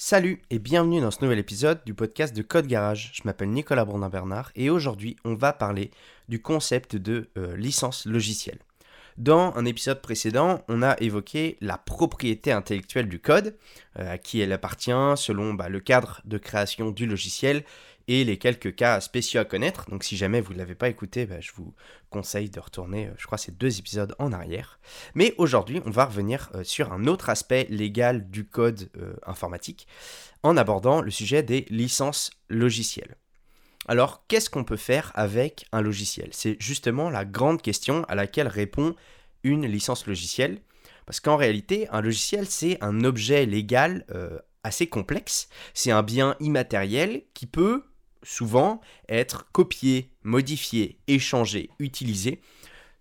Salut et bienvenue dans ce nouvel épisode du podcast de Code Garage. Je m'appelle Nicolas Brandin-Bernard et aujourd'hui on va parler du concept de euh, licence logicielle. Dans un épisode précédent, on a évoqué la propriété intellectuelle du code, euh, à qui elle appartient selon bah, le cadre de création du logiciel et les quelques cas spéciaux à connaître. Donc si jamais vous ne l'avez pas écouté, bah, je vous conseille de retourner, euh, je crois, ces deux épisodes en arrière. Mais aujourd'hui, on va revenir euh, sur un autre aspect légal du code euh, informatique en abordant le sujet des licences logicielles. Alors, qu'est-ce qu'on peut faire avec un logiciel? C'est justement la grande question à laquelle répond une licence logicielle. Parce qu'en réalité, un logiciel, c'est un objet légal assez complexe. C'est un bien immatériel qui peut souvent être copié, modifié, échangé, utilisé,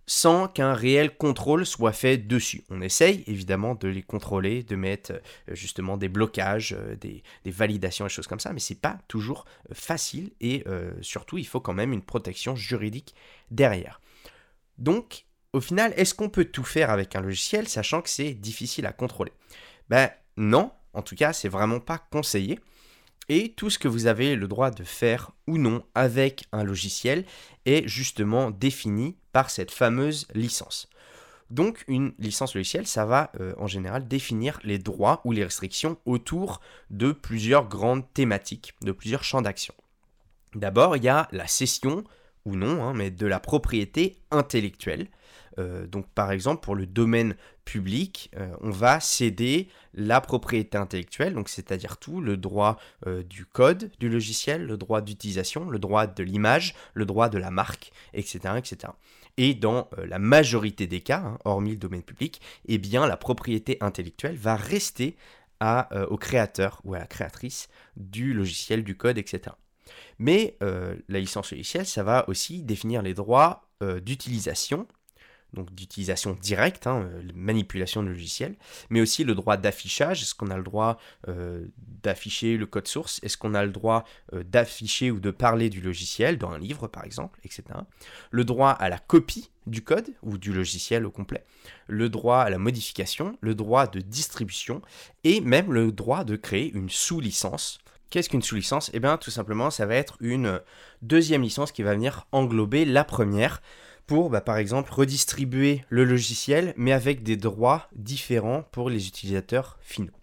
sans qu'un réel contrôle soit fait dessus. On essaye évidemment de les contrôler, de mettre euh, justement des blocages, euh, des, validations et choses comme ça, mais c'est pas toujours euh, facile et surtout il faut quand même une protection juridique derrière. Donc au final, est-ce qu'on peut tout faire avec un logiciel sachant que c'est difficile à contrôler? Ben non, en tout cas c'est vraiment pas conseillé et tout ce que vous avez le droit de faire ou non avec un logiciel est justement défini par cette fameuse licence. Donc une licence logicielle, ça va euh, en général définir les droits ou les restrictions autour de plusieurs grandes thématiques, de plusieurs champs d'action. D'abord, il y a la cession, ou non, hein, mais de la propriété intellectuelle. Euh, donc par exemple pour le domaine public, euh, on va céder la propriété intellectuelle, donc c'est-à-dire tout, le droit euh, du code du logiciel, le droit d'utilisation, le droit de l'image, le droit de la marque, etc. etc. Et dans la majorité des cas, hein, hormis le domaine public, eh bien la propriété intellectuelle va rester au créateur ou à la créatrice du logiciel, du code, etc. Mais la licence logicielle, ça va aussi définir les droits d'utilisation donc d'utilisation directe, hein, euh, manipulation de logiciel, mais aussi le droit d'affichage. Est-ce qu'on a le droit euh, d'afficher le code source? Est-ce qu'on a le droit euh, d'afficher ou de parler du logiciel dans un livre, par exemple, etc. Le droit à la copie du code ou du logiciel au complet, le droit à la modification, le droit de distribution et même le droit de créer une sous-licence. Qu'est-ce qu'une sous-licence? Eh bien, tout simplement, ça va être une deuxième licence qui va venir englober la première pour, bah, par exemple, redistribuer le logiciel, mais avec des droits différents pour les utilisateurs finaux.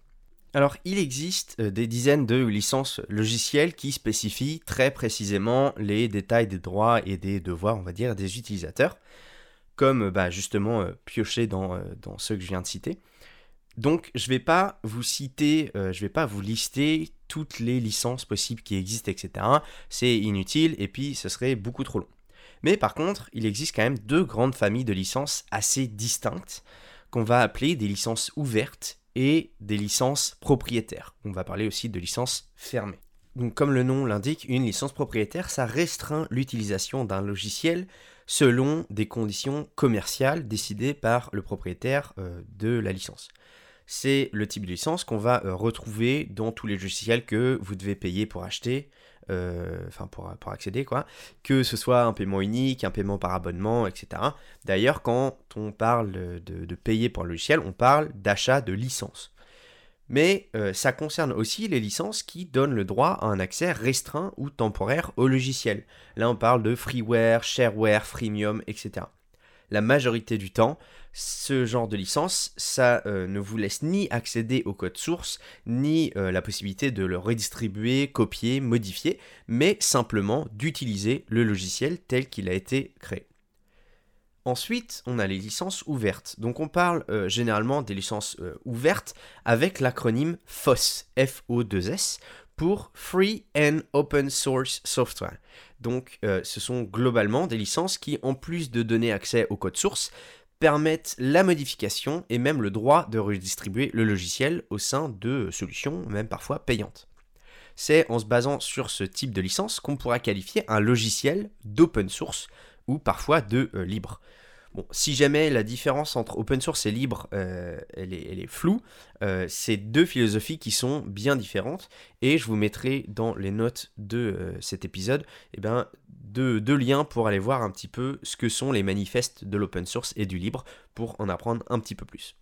Alors, il existe euh, des dizaines de licences logicielles qui spécifient très précisément les détails des droits et des devoirs, on va dire, des utilisateurs, comme bah, justement euh, pioché dans, euh, dans ceux que je viens de citer. Donc, je ne vais pas vous citer, je vais pas vous lister toutes les licences possibles qui existent, etc. C'est inutile et puis ce serait beaucoup trop long. Mais par contre, il existe quand même deux grandes familles de licences assez distinctes qu'on va appeler des licences ouvertes et des licences propriétaires. On va parler aussi de licences fermées. Donc comme le nom l'indique, une licence propriétaire, ça restreint l'utilisation d'un logiciel selon des conditions commerciales décidées par le propriétaire euh, de la licence. C'est le type de licence qu'on va euh, retrouver dans tous les logiciels que vous devez payer pour acheter, euh, pour, accéder que ce soit un paiement unique, un paiement par abonnement, etc. D'ailleurs, quand on parle de, payer pour un logiciel, on parle d'achat de licence. Mais euh, ça concerne aussi les licences qui donnent le droit à un accès restreint ou temporaire au logiciel. Là, on parle de freeware, shareware, freemium, etc la majorité du temps, ce genre de licence, ça euh, ne vous laisse ni accéder au code source, ni euh, la possibilité de le redistribuer, copier, modifier, mais simplement d'utiliser le logiciel tel qu'il a été créé. Ensuite, on a les licences ouvertes. Donc on parle euh, généralement des licences ouvertes avec l'acronyme FOSS, F-O-2-S, pour Free and Open Source Software. Donc euh, ce sont globalement des licences qui, en plus de donner accès au code source, permettent la modification et même le droit de redistribuer le logiciel au sein de solutions, même parfois payantes. C'est en se basant sur ce type de licence qu'on pourra qualifier un logiciel d'open source ou parfois de euh, libre. Si jamais la différence entre open source et libre, euh, est, floue, euh, c'est deux philosophies qui sont bien différentes. Et je vous mettrai dans les notes de euh, cet épisode eh ben, deux, liens pour aller voir un petit peu ce que sont les manifestes de l'open source et du libre pour en apprendre un petit peu plus.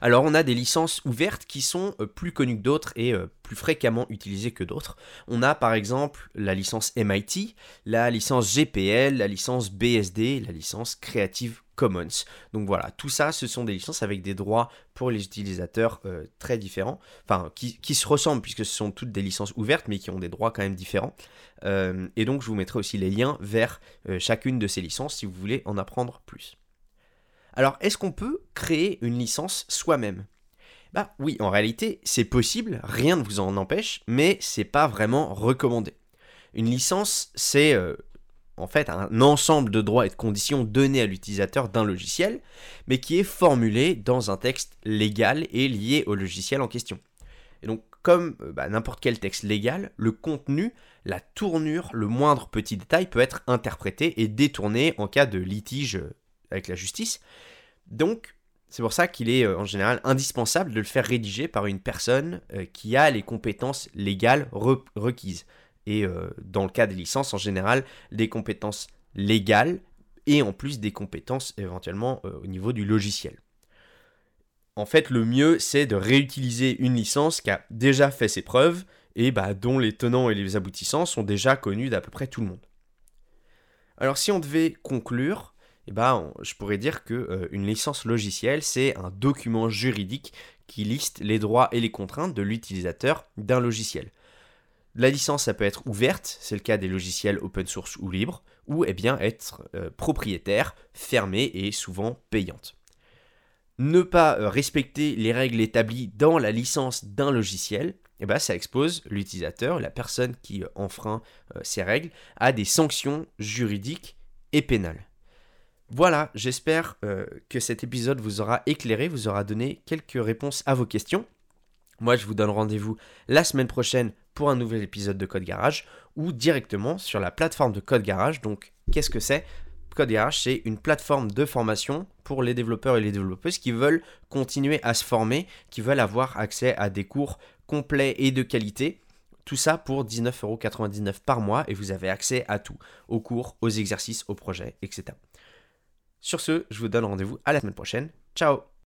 Alors on a des licences ouvertes qui sont euh, plus connues que d'autres et euh, plus fréquemment utilisées que d'autres. On a par exemple la licence MIT, la licence GPL, la licence BSD, la licence Creative Commons. Donc voilà, tout ça, ce sont des licences avec des droits pour les utilisateurs euh, très différents, enfin qui, se ressemblent puisque ce sont toutes des licences ouvertes mais qui ont des droits quand même différents. et donc je vous mettrai aussi les liens vers chacune de ces licences si vous voulez en apprendre plus. Alors, est-ce qu'on peut créer une licence soi-même? Bah oui, en réalité, c'est possible, rien ne vous en empêche, mais c'est pas vraiment recommandé. Une licence, c'est euh, en fait un ensemble de droits et de conditions donnés à l'utilisateur d'un logiciel, mais qui est formulé dans un texte légal et lié au logiciel en question. Et donc, comme euh, bah, n'importe quel texte légal, le contenu, la tournure, le moindre petit détail peut être interprété et détourné en cas de litige euh, avec la justice. Donc, c'est pour ça qu'il est euh, en général indispensable de le faire rédiger par une personne euh, qui a les compétences légales requises. Et euh, dans le cas des licences, en général, des compétences légales et en plus des compétences éventuellement au niveau du logiciel. En fait, le mieux, c'est de réutiliser une licence qui a déjà fait ses preuves et bah, dont les tenants et les aboutissants sont déjà connus d'à peu près tout le monde. Alors si on devait conclure, eh ben, je pourrais dire que euh, une licence logicielle, c'est un document juridique qui liste les droits et les contraintes de l'utilisateur d'un logiciel. La licence, ça peut être ouverte, c'est le cas des logiciels open source ou libres, ou eh bien être euh, propriétaire, fermée et souvent payante. Ne pas euh, respecter les règles établies dans la licence d'un logiciel, eh ben, ça expose l'utilisateur, la personne qui enfreint ces règles, à des sanctions juridiques et pénales. Voilà, j'espère euh, que cet épisode vous aura éclairé, vous aura donné quelques réponses à vos questions. Moi, je vous donne rendez-vous la semaine prochaine pour un nouvel épisode de Code Garage ou directement sur la plateforme de Code Garage. Donc, qu'est-ce que c'est? Code Garage, c'est une plateforme de formation pour les développeurs et les développeuses qui veulent continuer à se former, qui veulent avoir accès à des cours complets et de qualité. Tout ça pour 19,99€ par mois et vous avez accès à tout, aux cours, aux exercices, aux projets, etc. Sur ce, je vous donne rendez-vous à la semaine prochaine. Ciao